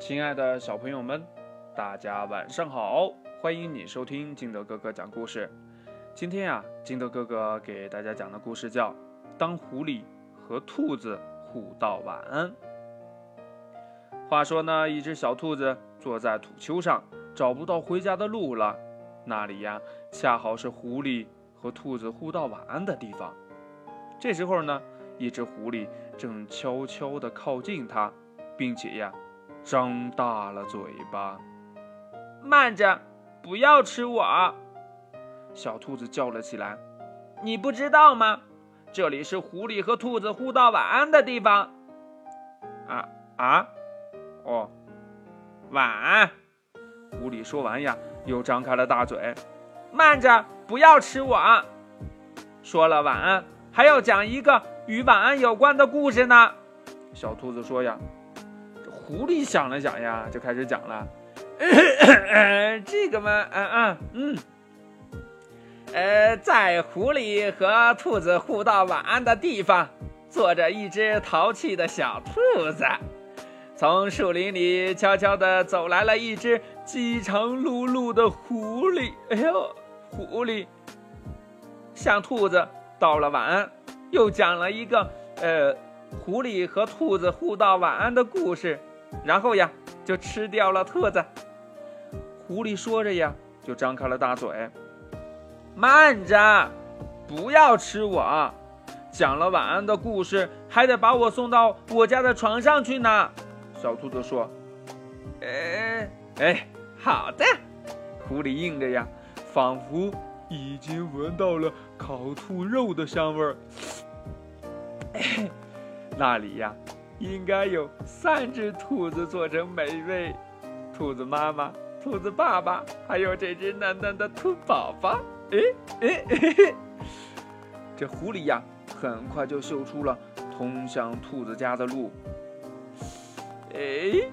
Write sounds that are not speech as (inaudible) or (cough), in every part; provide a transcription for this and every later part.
亲爱的小朋友们，大家晚上好！欢迎你收听金德哥哥讲故事。今天呀，金德哥哥给大家讲的故事叫《当狐狸和兔子互道晚安》。话说呢，一只小兔子坐在土丘上，找不到回家的路了。那里呀，恰好是狐狸和兔子互道晚安的地方。这时候呢，一只狐狸正悄悄地靠近它，并且呀，张大了嘴巴。慢着，不要吃我！小兔子叫了起来：“你不知道吗？这里是狐狸和兔子互道晚安的地方。”啊啊，哦，晚安！狐狸说完呀，又张开了大嘴。慢着，不要吃我！说了晚安，还要讲一个与晚安有关的故事呢。小兔子说呀，这狐狸想了想呀，就开始讲了。(coughs) 这个嘛，嗯嗯嗯。呃，在狐狸和兔子互道晚安的地方，坐着一只淘气的小兔子。从树林里悄悄地走来了一只饥肠辘辘的狐狸。哎呦，狐狸向兔子道了晚安，又讲了一个呃狐狸和兔子互道晚安的故事，然后呀就吃掉了兔子。狐狸说着呀，就张开了大嘴。慢着，不要吃我！讲了晚安的故事，还得把我送到我家的床上去呢。小兔子说：“哎哎，好的。”狐狸应着呀，仿佛已经闻到了烤兔肉的香味儿。(coughs) 那里呀，应该有三只兔子做成美味：兔子妈妈、兔子爸爸，还有这只嫩嫩的兔宝宝。哎哎哎！这狐狸呀，很快就嗅出了通向兔子家的路。哎，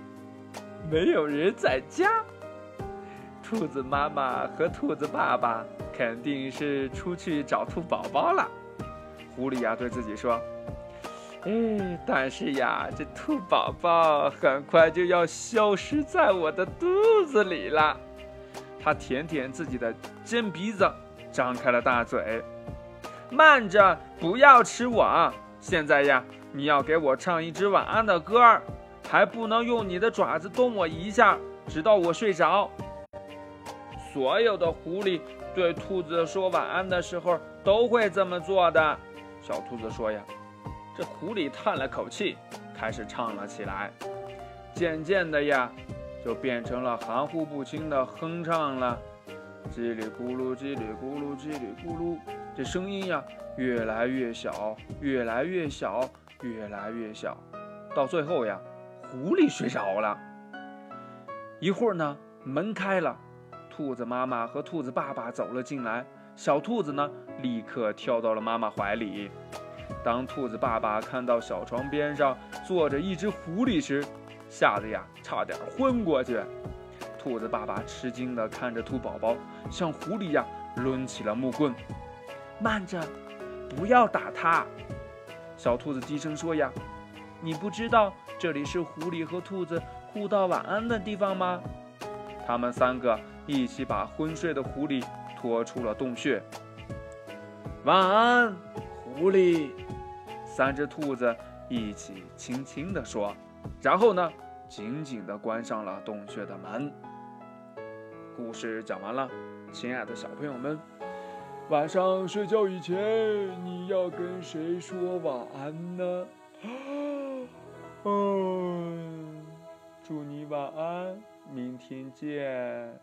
没有人在家。兔子妈妈和兔子爸爸肯定是出去找兔宝宝了。狐狸呀，对自己说：“哎，但是呀，这兔宝宝很快就要消失在我的肚子里了。”他舔舔自己的尖鼻子。张开了大嘴，慢着，不要吃我！现在呀，你要给我唱一支晚安的歌儿，还不能用你的爪子动我一下，直到我睡着。所有的狐狸对兔子说晚安的时候都会这么做的。小兔子说呀，这狐狸叹了口气，开始唱了起来。渐渐的呀，就变成了含糊不清的哼唱了。叽里咕噜，叽里咕噜，叽里咕噜，这声音呀，越来越小，越来越小，越来越小，到最后呀，狐狸睡着了。一会儿呢，门开了，兔子妈妈和兔子爸爸走了进来。小兔子呢，立刻跳到了妈妈怀里。当兔子爸爸看到小床边上坐着一只狐狸时，吓得呀，差点昏过去。兔子爸爸吃惊地看着兔宝宝，像狐狸呀抡起了木棍。慢着，不要打它。小兔子低声说：“呀，你不知道这里是狐狸和兔子互道晚安的地方吗？”他们三个一起把昏睡的狐狸拖出了洞穴。晚安，狐狸。三只兔子一起轻轻地说，然后呢，紧紧地关上了洞穴的门。故事讲完了，亲爱的小朋友们，晚上睡觉以前你要跟谁说晚安呢？啊 (gasps) 嗯，祝你晚安，明天见。